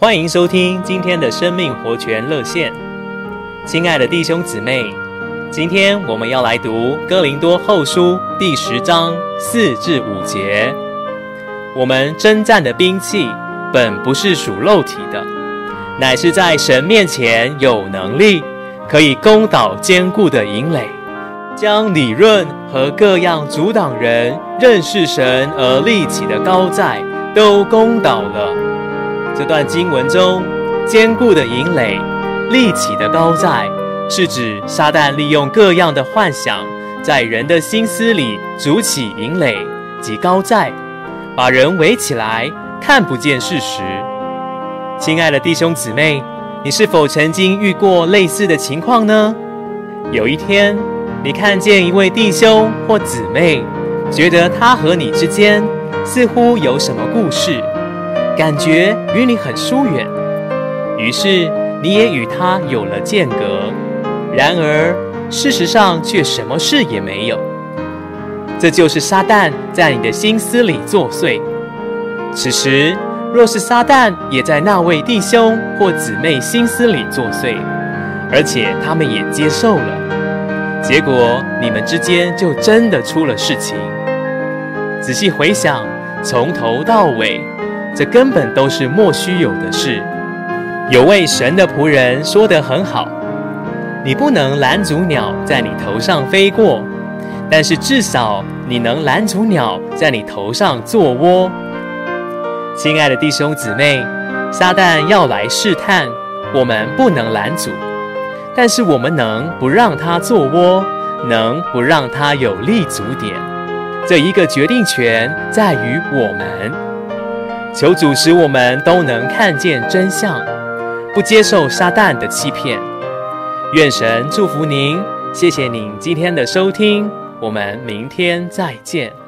欢迎收听今天的生命活泉热线，亲爱的弟兄姊妹，今天我们要来读哥林多后书第十章四至五节。我们征战的兵器本不是属肉体的，乃是在神面前有能力，可以攻倒坚固的营垒，将理论和各样阻挡人认识神而立起的高寨都攻倒了。这段经文中，坚固的营垒、立起的高寨，是指撒旦利用各样的幻想，在人的心思里筑起营垒及高寨，把人围起来，看不见事实。亲爱的弟兄姊妹，你是否曾经遇过类似的情况呢？有一天，你看见一位弟兄或姊妹，觉得他和你之间似乎有什么故事。感觉与你很疏远，于是你也与他有了间隔。然而事实上却什么事也没有。这就是撒旦在你的心思里作祟。此时若是撒旦也在那位弟兄或姊妹心思里作祟，而且他们也接受了，结果你们之间就真的出了事情。仔细回想，从头到尾。这根本都是莫须有的事。有位神的仆人说得很好：“你不能拦阻鸟在你头上飞过，但是至少你能拦阻鸟在你头上做窝。”亲爱的弟兄姊妹，撒旦要来试探，我们不能拦阻，但是我们能不让他做窝，能不让他有立足点。这一个决定权在于我们。求主使我们都能看见真相，不接受撒旦的欺骗。愿神祝福您，谢谢您今天的收听，我们明天再见。